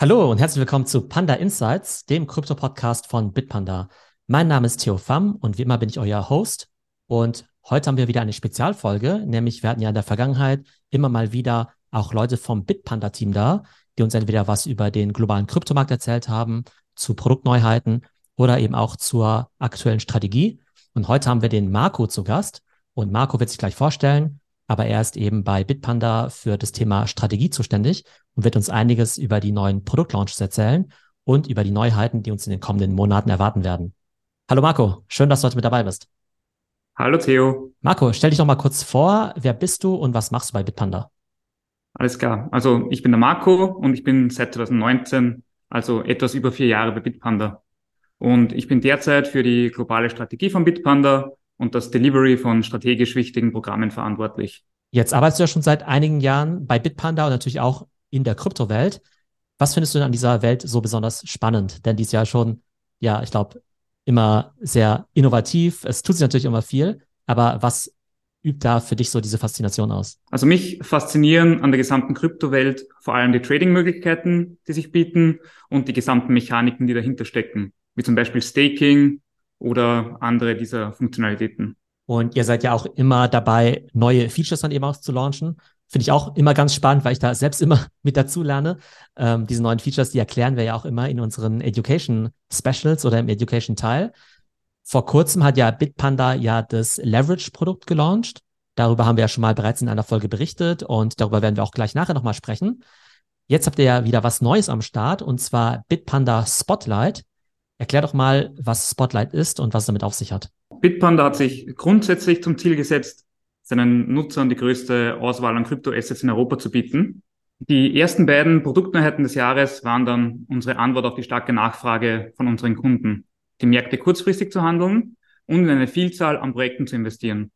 Hallo und herzlich willkommen zu Panda Insights, dem Krypto-Podcast von Bitpanda. Mein Name ist Theo Pham und wie immer bin ich euer Host. Und heute haben wir wieder eine Spezialfolge, nämlich wir hatten ja in der Vergangenheit immer mal wieder auch Leute vom Bitpanda-Team da, die uns entweder was über den globalen Kryptomarkt erzählt haben, zu Produktneuheiten oder eben auch zur aktuellen Strategie. Und heute haben wir den Marco zu Gast. Und Marco wird sich gleich vorstellen, aber er ist eben bei Bitpanda für das Thema Strategie zuständig und wird uns einiges über die neuen Produktlaunches erzählen und über die Neuheiten, die uns in den kommenden Monaten erwarten werden. Hallo Marco, schön, dass du heute mit dabei bist. Hallo Theo. Marco, stell dich doch mal kurz vor. Wer bist du und was machst du bei Bitpanda? Alles klar. Also ich bin der Marco und ich bin seit 2019, also etwas über vier Jahre bei Bitpanda. Und ich bin derzeit für die globale Strategie von Bitpanda und das Delivery von strategisch wichtigen Programmen verantwortlich. Jetzt arbeitest du ja schon seit einigen Jahren bei Bitpanda und natürlich auch in der Kryptowelt. Was findest du denn an dieser Welt so besonders spannend? Denn die ist ja schon, ja, ich glaube, immer sehr innovativ. Es tut sich natürlich immer viel. Aber was übt da für dich so diese Faszination aus? Also mich faszinieren an der gesamten Kryptowelt vor allem die Trading-Möglichkeiten, die sich bieten und die gesamten Mechaniken, die dahinter stecken, wie zum Beispiel Staking oder andere dieser Funktionalitäten. Und ihr seid ja auch immer dabei, neue Features dann eben auch zu launchen. Finde ich auch immer ganz spannend, weil ich da selbst immer mit dazu lerne. Ähm, diese neuen Features, die erklären wir ja auch immer in unseren Education Specials oder im Education Teil. Vor kurzem hat ja Bitpanda ja das Leverage-Produkt gelauncht. Darüber haben wir ja schon mal bereits in einer Folge berichtet und darüber werden wir auch gleich nachher nochmal sprechen. Jetzt habt ihr ja wieder was Neues am Start und zwar Bitpanda Spotlight. Erklär doch mal, was Spotlight ist und was es damit auf sich hat. Bitpanda hat sich grundsätzlich zum Ziel gesetzt, seinen Nutzern die größte Auswahl an Kryptoassets in Europa zu bieten. Die ersten beiden Produktneuheiten des Jahres waren dann unsere Antwort auf die starke Nachfrage von unseren Kunden, die Märkte kurzfristig zu handeln und in eine Vielzahl an Projekten zu investieren.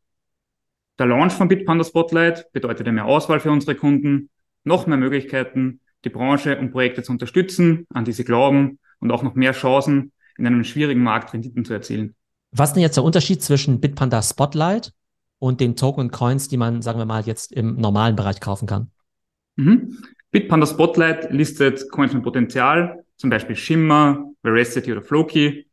Der Launch von Bitpanda Spotlight bedeutete mehr Auswahl für unsere Kunden, noch mehr Möglichkeiten, die Branche und Projekte zu unterstützen, an die sie glauben und auch noch mehr Chancen, in einem schwierigen Markt Renditen zu erzielen. Was ist denn jetzt der Unterschied zwischen Bitpanda Spotlight und den Token und Coins, die man, sagen wir mal, jetzt im normalen Bereich kaufen kann? Mhm. Bitpanda Spotlight listet Coins mit Potenzial, zum Beispiel Shimmer, Veracity oder Floki.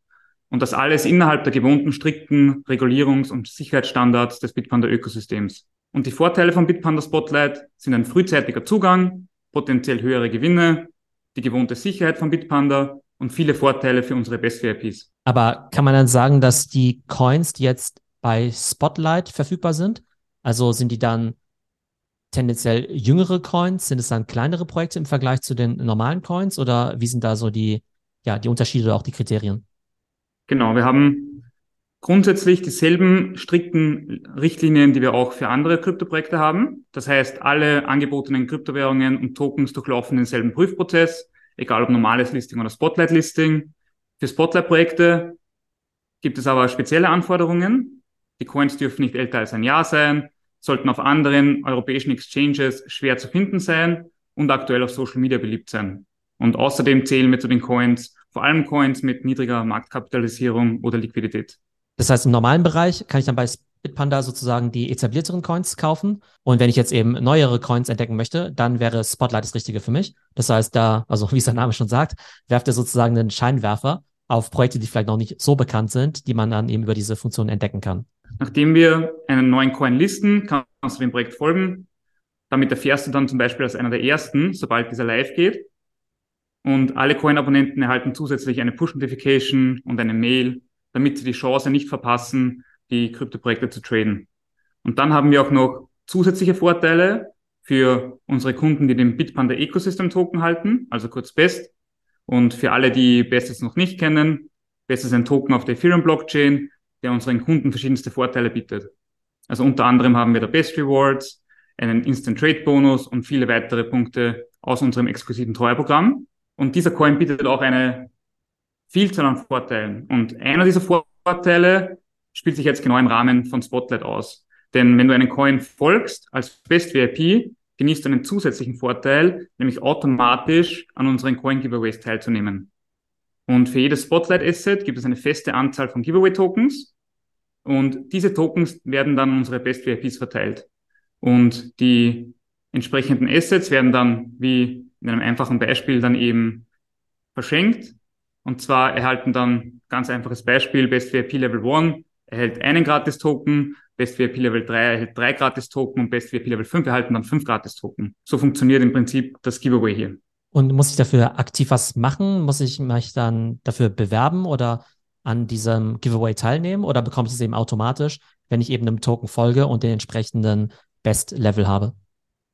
Und das alles innerhalb der gewohnten strikten Regulierungs- und Sicherheitsstandards des Bitpanda-Ökosystems. Und die Vorteile von Bitpanda Spotlight sind ein frühzeitiger Zugang, potenziell höhere Gewinne, die gewohnte Sicherheit von Bitpanda und viele Vorteile für unsere Best-VIPs. Aber kann man dann sagen, dass die Coins, die jetzt bei Spotlight verfügbar sind, also sind die dann tendenziell jüngere Coins? Sind es dann kleinere Projekte im Vergleich zu den normalen Coins oder wie sind da so die, ja, die Unterschiede oder auch die Kriterien? Genau, wir haben grundsätzlich dieselben strikten Richtlinien, die wir auch für andere Kryptoprojekte haben. Das heißt, alle angebotenen Kryptowährungen und Tokens durchlaufen denselben Prüfprozess egal ob normales Listing oder Spotlight-Listing. Für Spotlight-Projekte gibt es aber spezielle Anforderungen. Die Coins dürfen nicht älter als ein Jahr sein, sollten auf anderen europäischen Exchanges schwer zu finden sein und aktuell auf Social Media beliebt sein. Und außerdem zählen wir zu den Coins vor allem Coins mit niedriger Marktkapitalisierung oder Liquidität. Das heißt, im normalen Bereich kann ich dann bei Bitpanda sozusagen die etablierteren Coins kaufen. Und wenn ich jetzt eben neuere Coins entdecken möchte, dann wäre Spotlight das Richtige für mich. Das heißt, da, also wie es der Name schon sagt, werft er sozusagen einen Scheinwerfer auf Projekte, die vielleicht noch nicht so bekannt sind, die man dann eben über diese Funktion entdecken kann. Nachdem wir einen neuen Coin listen, kannst du dem Projekt folgen. Damit erfährst du dann zum Beispiel als einer der ersten, sobald dieser live geht. Und alle Coin-Abonnenten erhalten zusätzlich eine Push-Notification und eine Mail, damit sie die Chance nicht verpassen, die Kryptoprojekte zu traden. Und dann haben wir auch noch zusätzliche Vorteile für unsere Kunden, die den Bitpanda Ecosystem Token halten, also kurz BEST. Und für alle, die BEST jetzt noch nicht kennen, BEST ist ein Token auf der Ethereum Blockchain, der unseren Kunden verschiedenste Vorteile bietet. Also unter anderem haben wir da BEST Rewards, einen Instant Trade Bonus und viele weitere Punkte aus unserem exklusiven Treueprogramm. Und dieser Coin bietet auch eine Vielzahl an Vorteilen. Und einer dieser Vorteile spielt sich jetzt genau im Rahmen von Spotlight aus. Denn wenn du einen Coin folgst als Best VIP, genießt du einen zusätzlichen Vorteil, nämlich automatisch an unseren Coin Giveaways teilzunehmen. Und für jedes Spotlight Asset gibt es eine feste Anzahl von Giveaway Tokens. Und diese Tokens werden dann an unsere Best VIPs verteilt. Und die entsprechenden Assets werden dann, wie in einem einfachen Beispiel, dann eben verschenkt. Und zwar erhalten dann ganz einfaches Beispiel, Best VIP Level 1 erhält einen Gratis-Token, Best VIP Level 3 erhält drei Gratis-Token und Best VIP Level 5 erhalten dann fünf Gratis-Token. So funktioniert im Prinzip das Giveaway hier. Und muss ich dafür aktiv was machen? Muss ich mich dann dafür bewerben oder an diesem Giveaway teilnehmen oder bekomme ich es eben automatisch, wenn ich eben einem Token folge und den entsprechenden Best-Level habe?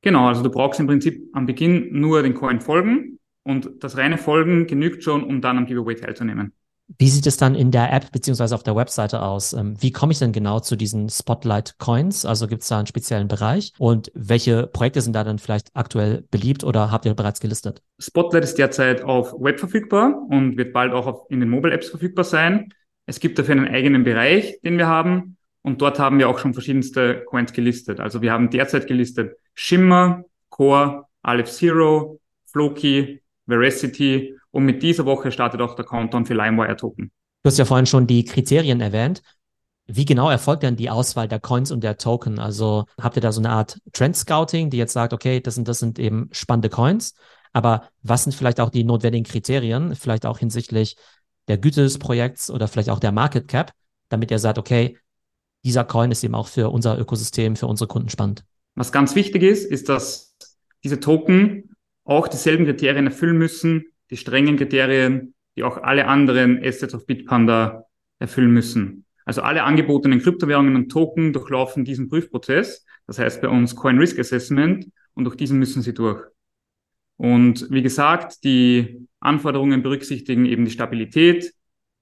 Genau, also du brauchst im Prinzip am Beginn nur den Coin folgen und das reine Folgen genügt schon, um dann am Giveaway teilzunehmen. Wie sieht es dann in der App beziehungsweise auf der Webseite aus? Ähm, wie komme ich denn genau zu diesen Spotlight Coins? Also gibt es da einen speziellen Bereich? Und welche Projekte sind da dann vielleicht aktuell beliebt oder habt ihr bereits gelistet? Spotlight ist derzeit auf Web verfügbar und wird bald auch in den Mobile Apps verfügbar sein. Es gibt dafür einen eigenen Bereich, den wir haben. Und dort haben wir auch schon verschiedenste Coins gelistet. Also wir haben derzeit gelistet Shimmer, Core, Aleph Zero, Floki, Veracity und mit dieser Woche startet auch der Countdown für LimeWire-Token. Du hast ja vorhin schon die Kriterien erwähnt. Wie genau erfolgt denn die Auswahl der Coins und der Token? Also habt ihr da so eine Art Trend Scouting, die jetzt sagt, okay, das sind, das sind eben spannende Coins, aber was sind vielleicht auch die notwendigen Kriterien, vielleicht auch hinsichtlich der Güte des Projekts oder vielleicht auch der Market Cap, damit ihr sagt, okay, dieser Coin ist eben auch für unser Ökosystem, für unsere Kunden spannend. Was ganz wichtig ist, ist, dass diese Token auch dieselben Kriterien erfüllen müssen, die strengen Kriterien, die auch alle anderen Assets auf Bitpanda erfüllen müssen. Also alle angebotenen Kryptowährungen und Token durchlaufen diesen Prüfprozess. Das heißt bei uns Coin Risk Assessment und durch diesen müssen sie durch. Und wie gesagt, die Anforderungen berücksichtigen eben die Stabilität.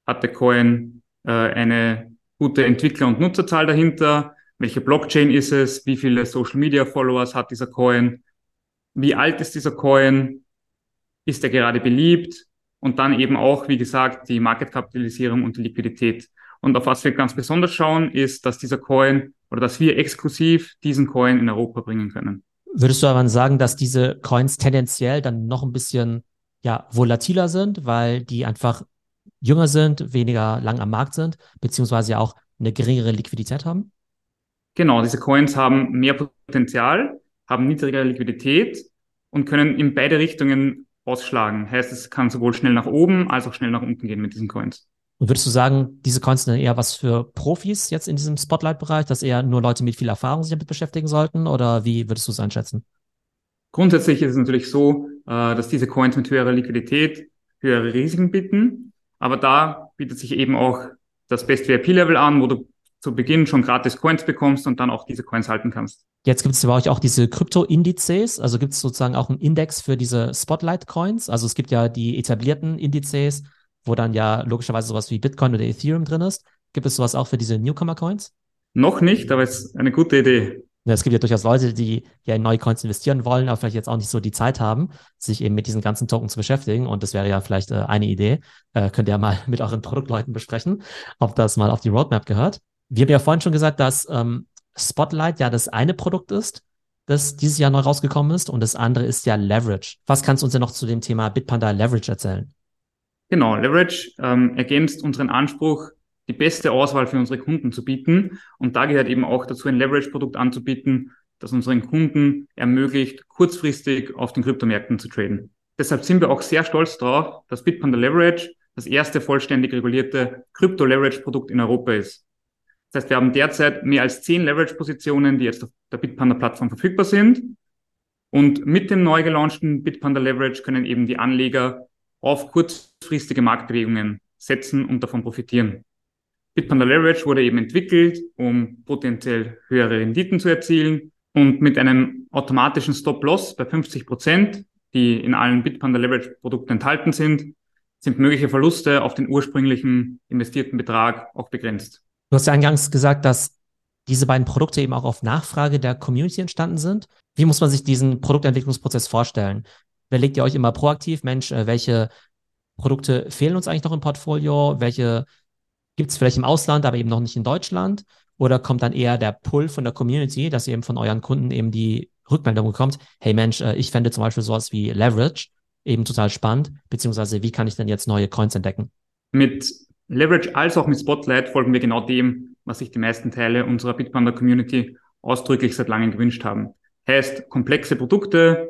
Hat der Coin äh, eine gute Entwickler- und Nutzerzahl dahinter? Welche Blockchain ist es? Wie viele Social Media Followers hat dieser Coin? Wie alt ist dieser Coin? Ist er gerade beliebt und dann eben auch, wie gesagt, die Marketkapitalisierung und die Liquidität. Und auf was wir ganz besonders schauen, ist, dass dieser Coin oder dass wir exklusiv diesen Coin in Europa bringen können. Würdest du aber sagen, dass diese Coins tendenziell dann noch ein bisschen ja, volatiler sind, weil die einfach jünger sind, weniger lang am Markt sind, beziehungsweise auch eine geringere Liquidität haben? Genau, diese Coins haben mehr Potenzial, haben niedrigere Liquidität und können in beide Richtungen ausschlagen. Heißt, es kann sowohl schnell nach oben als auch schnell nach unten gehen mit diesen Coins. Und würdest du sagen, diese Coins sind eher was für Profis jetzt in diesem Spotlight-Bereich, dass eher nur Leute mit viel Erfahrung sich damit beschäftigen sollten? Oder wie würdest du es einschätzen? Grundsätzlich ist es natürlich so, äh, dass diese Coins mit höherer Liquidität höhere Risiken bieten. Aber da bietet sich eben auch das Best VIP-Level an, wo du zu Beginn schon gratis Coins bekommst und dann auch diese Coins halten kannst. Jetzt gibt es bei euch auch diese Krypto-Indizes, also gibt es sozusagen auch einen Index für diese Spotlight-Coins. Also es gibt ja die etablierten Indizes, wo dann ja logischerweise sowas wie Bitcoin oder Ethereum drin ist. Gibt es sowas auch für diese Newcomer-Coins? Noch nicht, aber es ist eine gute Idee. Ja, es gibt ja durchaus Leute, die ja in neue Coins investieren wollen, aber vielleicht jetzt auch nicht so die Zeit haben, sich eben mit diesen ganzen Token zu beschäftigen. Und das wäre ja vielleicht äh, eine Idee. Äh, könnt ihr ja mal mit euren Produktleuten besprechen, ob das mal auf die Roadmap gehört. Wir haben ja vorhin schon gesagt, dass ähm, Spotlight ja das eine Produkt ist, das dieses Jahr neu rausgekommen ist und das andere ist ja Leverage. Was kannst du uns denn noch zu dem Thema Bitpanda Leverage erzählen? Genau, Leverage ähm, ergänzt unseren Anspruch, die beste Auswahl für unsere Kunden zu bieten. Und da gehört eben auch dazu, ein Leverage-Produkt anzubieten, das unseren Kunden ermöglicht, kurzfristig auf den Kryptomärkten zu traden. Deshalb sind wir auch sehr stolz darauf, dass Bitpanda Leverage das erste vollständig regulierte Krypto-Leverage-Produkt in Europa ist. Das heißt, wir haben derzeit mehr als zehn Leverage-Positionen, die jetzt auf der Bitpanda-Plattform verfügbar sind. Und mit dem neu gelaunchten Bitpanda Leverage können eben die Anleger auf kurzfristige Marktbewegungen setzen und davon profitieren. Bitpanda Leverage wurde eben entwickelt, um potenziell höhere Renditen zu erzielen und mit einem automatischen Stop-Loss bei 50 Prozent, die in allen Bitpanda Leverage Produkten enthalten sind, sind mögliche Verluste auf den ursprünglichen investierten Betrag auch begrenzt. Du hast ja eingangs gesagt, dass diese beiden Produkte eben auch auf Nachfrage der Community entstanden sind. Wie muss man sich diesen Produktentwicklungsprozess vorstellen? Überlegt ihr euch immer proaktiv, Mensch, äh, welche Produkte fehlen uns eigentlich noch im Portfolio? Welche gibt es vielleicht im Ausland, aber eben noch nicht in Deutschland? Oder kommt dann eher der Pull von der Community, dass ihr eben von euren Kunden eben die Rückmeldung bekommt, hey Mensch, äh, ich fände zum Beispiel sowas wie Leverage eben total spannend, beziehungsweise wie kann ich denn jetzt neue Coins entdecken? Mit Leverage als auch mit Spotlight folgen wir genau dem, was sich die meisten Teile unserer Bitpanda Community ausdrücklich seit langem gewünscht haben. Heißt komplexe Produkte,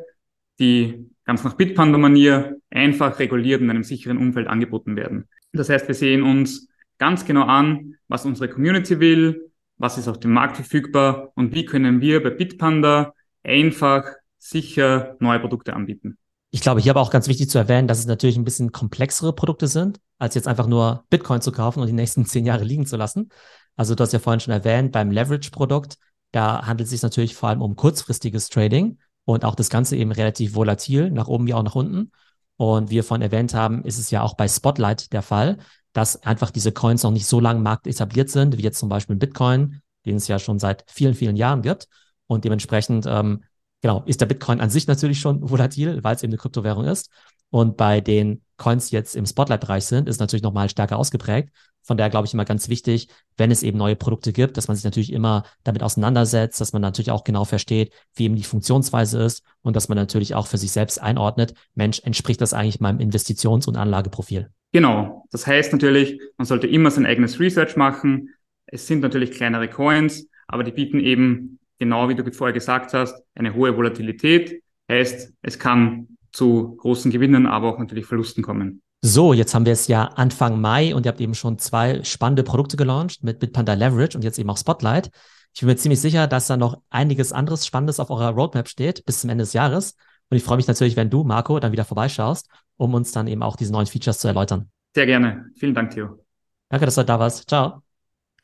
die ganz nach Bitpanda-Manier einfach reguliert in einem sicheren Umfeld angeboten werden. Das heißt, wir sehen uns ganz genau an, was unsere Community will, was ist auf dem Markt verfügbar und wie können wir bei Bitpanda einfach sicher neue Produkte anbieten. Ich glaube, hier aber auch ganz wichtig zu erwähnen, dass es natürlich ein bisschen komplexere Produkte sind, als jetzt einfach nur Bitcoin zu kaufen und die nächsten zehn Jahre liegen zu lassen. Also du hast ja vorhin schon erwähnt, beim Leverage-Produkt, da handelt es sich natürlich vor allem um kurzfristiges Trading und auch das Ganze eben relativ volatil, nach oben wie auch nach unten. Und wie wir vorhin erwähnt haben, ist es ja auch bei Spotlight der Fall, dass einfach diese Coins noch nicht so lange im Markt etabliert sind, wie jetzt zum Beispiel Bitcoin, den es ja schon seit vielen, vielen Jahren gibt. Und dementsprechend, ähm, genau, ist der Bitcoin an sich natürlich schon volatil, weil es eben eine Kryptowährung ist. Und bei den Coins, die jetzt im Spotlight-Bereich sind, ist natürlich nochmal stärker ausgeprägt. Von daher glaube ich immer ganz wichtig, wenn es eben neue Produkte gibt, dass man sich natürlich immer damit auseinandersetzt, dass man natürlich auch genau versteht, wie eben die Funktionsweise ist und dass man natürlich auch für sich selbst einordnet, Mensch, entspricht das eigentlich meinem Investitions- und Anlageprofil? Genau. Das heißt natürlich, man sollte immer sein eigenes Research machen. Es sind natürlich kleinere Coins, aber die bieten eben, genau wie du vorher gesagt hast, eine hohe Volatilität. Heißt, es kann zu großen Gewinnen, aber auch natürlich Verlusten kommen. So, jetzt haben wir es ja Anfang Mai und ihr habt eben schon zwei spannende Produkte gelauncht mit Bitpanda Leverage und jetzt eben auch Spotlight. Ich bin mir ziemlich sicher, dass da noch einiges anderes Spannendes auf eurer Roadmap steht bis zum Ende des Jahres. Und ich freue mich natürlich, wenn du, Marco, dann wieder vorbeischaust, um uns dann eben auch diese neuen Features zu erläutern. Sehr gerne. Vielen Dank, Theo. Danke, dass du da warst. Ciao.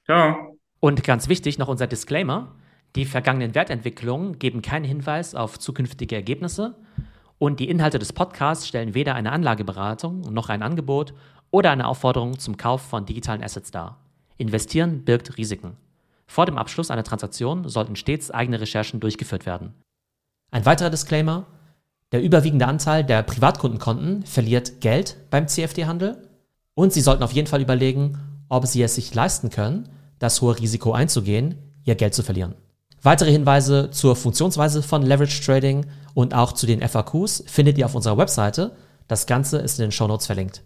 Ciao. Und ganz wichtig noch unser Disclaimer. Die vergangenen Wertentwicklungen geben keinen Hinweis auf zukünftige Ergebnisse und die Inhalte des Podcasts stellen weder eine Anlageberatung noch ein Angebot oder eine Aufforderung zum Kauf von digitalen Assets dar. Investieren birgt Risiken. Vor dem Abschluss einer Transaktion sollten stets eigene Recherchen durchgeführt werden. Ein weiterer Disclaimer. Der überwiegende Anteil der Privatkundenkonten verliert Geld beim CFD-Handel und Sie sollten auf jeden Fall überlegen, ob Sie es sich leisten können, das hohe Risiko einzugehen, Ihr Geld zu verlieren. Weitere Hinweise zur Funktionsweise von Leverage Trading und auch zu den FAQs findet ihr auf unserer Webseite. Das Ganze ist in den Show Notes verlinkt.